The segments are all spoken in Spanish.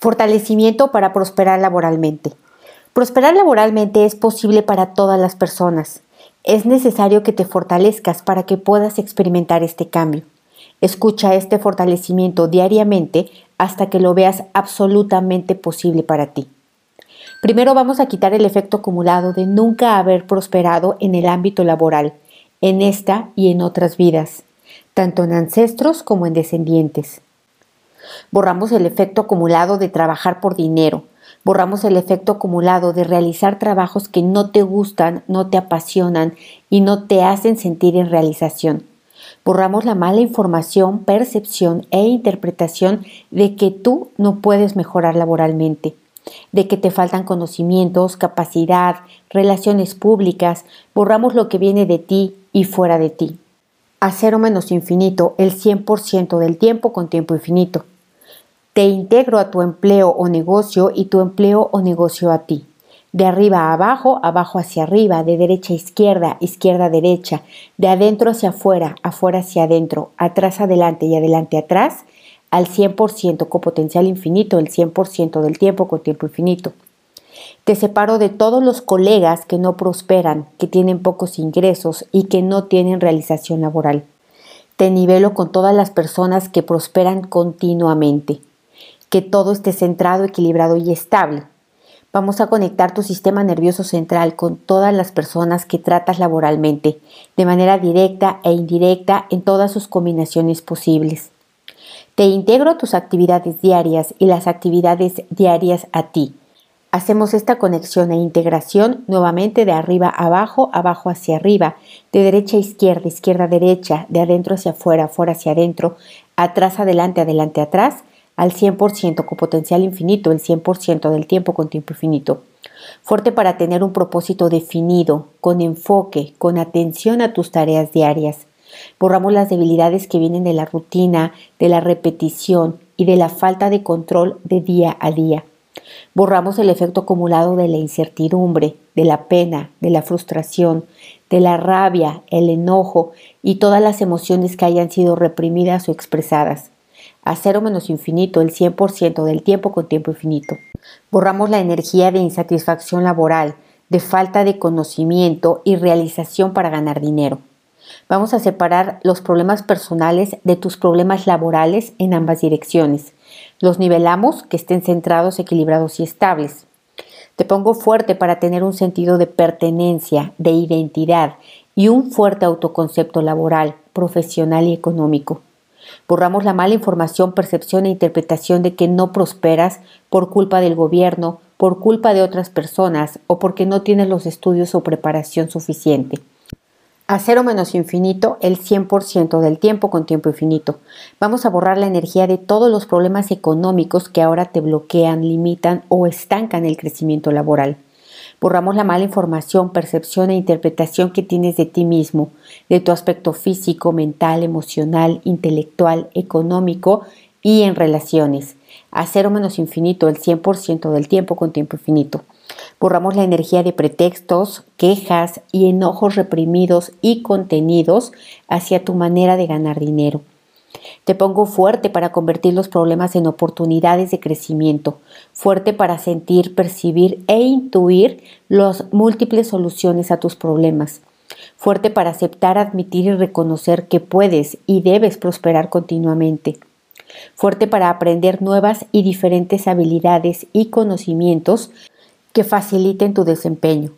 Fortalecimiento para prosperar laboralmente. Prosperar laboralmente es posible para todas las personas. Es necesario que te fortalezcas para que puedas experimentar este cambio. Escucha este fortalecimiento diariamente hasta que lo veas absolutamente posible para ti. Primero vamos a quitar el efecto acumulado de nunca haber prosperado en el ámbito laboral, en esta y en otras vidas, tanto en ancestros como en descendientes. Borramos el efecto acumulado de trabajar por dinero. Borramos el efecto acumulado de realizar trabajos que no te gustan, no te apasionan y no te hacen sentir en realización. Borramos la mala información, percepción e interpretación de que tú no puedes mejorar laboralmente, de que te faltan conocimientos, capacidad, relaciones públicas. Borramos lo que viene de ti y fuera de ti. A cero menos infinito el 100% del tiempo con tiempo infinito. Te integro a tu empleo o negocio y tu empleo o negocio a ti. De arriba a abajo, abajo hacia arriba, de derecha a izquierda, izquierda a derecha, de adentro hacia afuera, afuera hacia adentro, atrás adelante y adelante atrás, al 100% con potencial infinito, el 100% del tiempo con tiempo infinito. Te separo de todos los colegas que no prosperan, que tienen pocos ingresos y que no tienen realización laboral. Te nivelo con todas las personas que prosperan continuamente que todo esté centrado, equilibrado y estable. Vamos a conectar tu sistema nervioso central con todas las personas que tratas laboralmente, de manera directa e indirecta en todas sus combinaciones posibles. Te integro tus actividades diarias y las actividades diarias a ti. Hacemos esta conexión e integración nuevamente de arriba a abajo, abajo hacia arriba, de derecha a izquierda, izquierda a derecha, de adentro hacia afuera, afuera hacia adentro, atrás adelante, adelante atrás, al 100% con potencial infinito, el 100% del tiempo con tiempo infinito. Fuerte para tener un propósito definido, con enfoque, con atención a tus tareas diarias. Borramos las debilidades que vienen de la rutina, de la repetición y de la falta de control de día a día. Borramos el efecto acumulado de la incertidumbre, de la pena, de la frustración, de la rabia, el enojo y todas las emociones que hayan sido reprimidas o expresadas a cero menos infinito el 100% del tiempo con tiempo infinito. Borramos la energía de insatisfacción laboral, de falta de conocimiento y realización para ganar dinero. Vamos a separar los problemas personales de tus problemas laborales en ambas direcciones. Los nivelamos que estén centrados, equilibrados y estables. Te pongo fuerte para tener un sentido de pertenencia, de identidad y un fuerte autoconcepto laboral, profesional y económico. Borramos la mala información, percepción e interpretación de que no prosperas por culpa del gobierno, por culpa de otras personas o porque no tienes los estudios o preparación suficiente. A cero menos infinito, el 100% del tiempo con tiempo infinito. Vamos a borrar la energía de todos los problemas económicos que ahora te bloquean, limitan o estancan el crecimiento laboral. Borramos la mala información, percepción e interpretación que tienes de ti mismo, de tu aspecto físico, mental, emocional, intelectual, económico y en relaciones. A cero menos infinito, el 100% del tiempo con tiempo infinito. Borramos la energía de pretextos, quejas y enojos reprimidos y contenidos hacia tu manera de ganar dinero. Te pongo fuerte para convertir los problemas en oportunidades de crecimiento, fuerte para sentir, percibir e intuir las múltiples soluciones a tus problemas, fuerte para aceptar, admitir y reconocer que puedes y debes prosperar continuamente, fuerte para aprender nuevas y diferentes habilidades y conocimientos que faciliten tu desempeño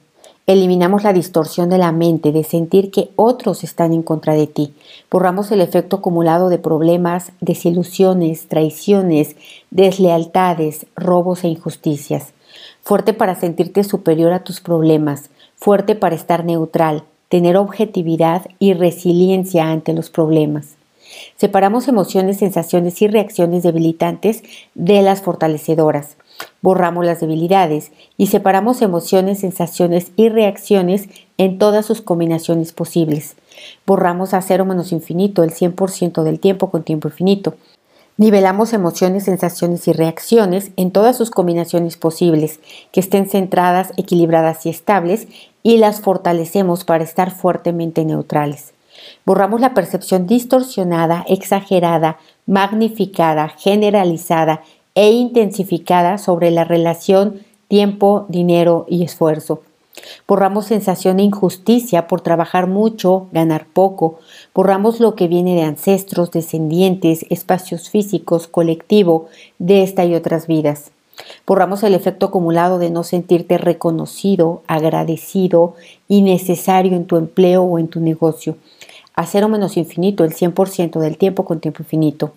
Eliminamos la distorsión de la mente de sentir que otros están en contra de ti. Borramos el efecto acumulado de problemas, desilusiones, traiciones, deslealtades, robos e injusticias. Fuerte para sentirte superior a tus problemas, fuerte para estar neutral, tener objetividad y resiliencia ante los problemas. Separamos emociones, sensaciones y reacciones debilitantes de las fortalecedoras. Borramos las debilidades y separamos emociones, sensaciones y reacciones en todas sus combinaciones posibles. Borramos a cero menos infinito el 100% del tiempo con tiempo infinito. Nivelamos emociones, sensaciones y reacciones en todas sus combinaciones posibles, que estén centradas, equilibradas y estables, y las fortalecemos para estar fuertemente neutrales. Borramos la percepción distorsionada, exagerada, magnificada, generalizada e intensificada sobre la relación tiempo, dinero y esfuerzo. Borramos sensación de injusticia por trabajar mucho, ganar poco. Borramos lo que viene de ancestros, descendientes, espacios físicos, colectivo, de esta y otras vidas. Borramos el efecto acumulado de no sentirte reconocido, agradecido y necesario en tu empleo o en tu negocio. A cero menos infinito, el 100% del tiempo con tiempo infinito.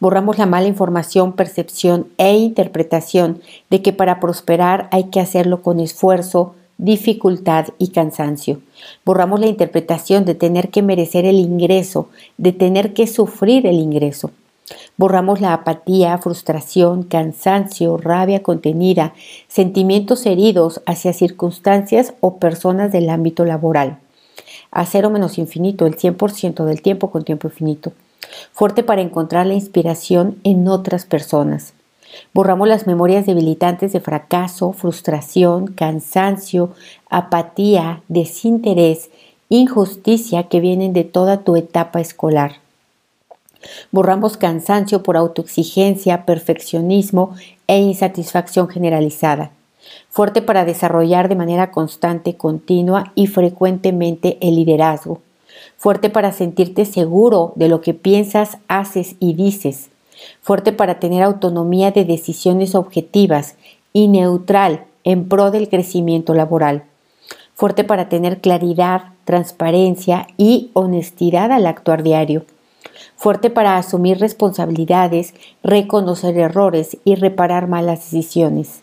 Borramos la mala información, percepción e interpretación de que para prosperar hay que hacerlo con esfuerzo, dificultad y cansancio. Borramos la interpretación de tener que merecer el ingreso, de tener que sufrir el ingreso. Borramos la apatía, frustración, cansancio, rabia contenida, sentimientos heridos hacia circunstancias o personas del ámbito laboral. A cero menos infinito, el 100% del tiempo con tiempo infinito fuerte para encontrar la inspiración en otras personas. Borramos las memorias debilitantes de fracaso, frustración, cansancio, apatía, desinterés, injusticia que vienen de toda tu etapa escolar. Borramos cansancio por autoexigencia, perfeccionismo e insatisfacción generalizada. Fuerte para desarrollar de manera constante, continua y frecuentemente el liderazgo fuerte para sentirte seguro de lo que piensas, haces y dices, fuerte para tener autonomía de decisiones objetivas y neutral en pro del crecimiento laboral, fuerte para tener claridad, transparencia y honestidad al actuar diario, fuerte para asumir responsabilidades, reconocer errores y reparar malas decisiones,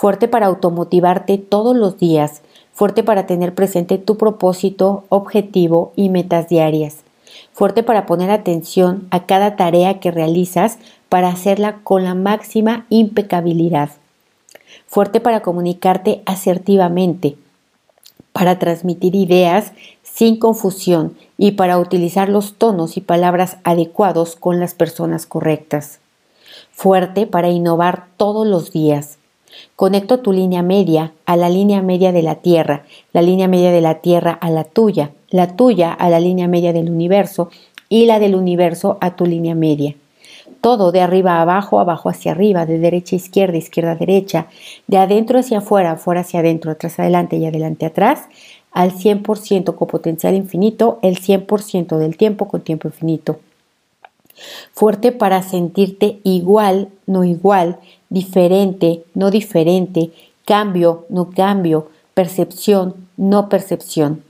fuerte para automotivarte todos los días, fuerte para tener presente tu propósito, objetivo y metas diarias, fuerte para poner atención a cada tarea que realizas para hacerla con la máxima impecabilidad, fuerte para comunicarte asertivamente, para transmitir ideas sin confusión y para utilizar los tonos y palabras adecuados con las personas correctas. Fuerte para innovar todos los días, Conecto tu línea media a la línea media de la Tierra, la línea media de la Tierra a la tuya, la tuya a la línea media del universo y la del universo a tu línea media. Todo de arriba a abajo, abajo hacia arriba, de derecha a izquierda, izquierda a derecha, de adentro hacia afuera, afuera hacia adentro, atrás adelante y adelante atrás, al 100% con potencial infinito, el 100% del tiempo con tiempo infinito. Fuerte para sentirte igual, no igual, diferente, no diferente, cambio, no cambio, percepción, no percepción.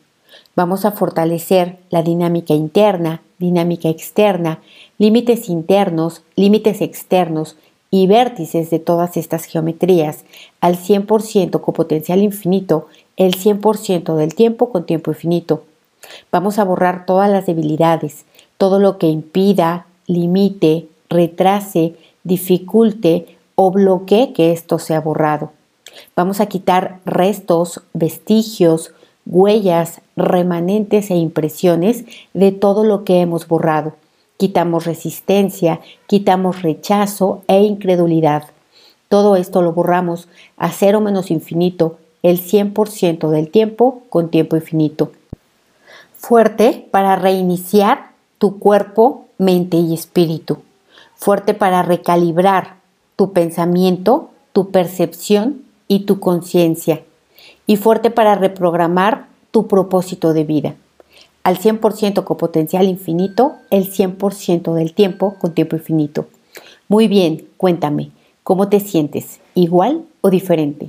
Vamos a fortalecer la dinámica interna, dinámica externa, límites internos, límites externos y vértices de todas estas geometrías al 100% con potencial infinito, el 100% del tiempo con tiempo infinito. Vamos a borrar todas las debilidades, todo lo que impida, limite, retrase, dificulte o bloquee que esto sea borrado. Vamos a quitar restos, vestigios, huellas, remanentes e impresiones de todo lo que hemos borrado. Quitamos resistencia, quitamos rechazo e incredulidad. Todo esto lo borramos a cero menos infinito, el 100% del tiempo con tiempo infinito. Fuerte para reiniciar tu cuerpo, mente y espíritu. Fuerte para recalibrar tu pensamiento, tu percepción y tu conciencia. Y fuerte para reprogramar tu propósito de vida. Al 100% con potencial infinito, el 100% del tiempo con tiempo infinito. Muy bien, cuéntame, ¿cómo te sientes? ¿Igual o diferente?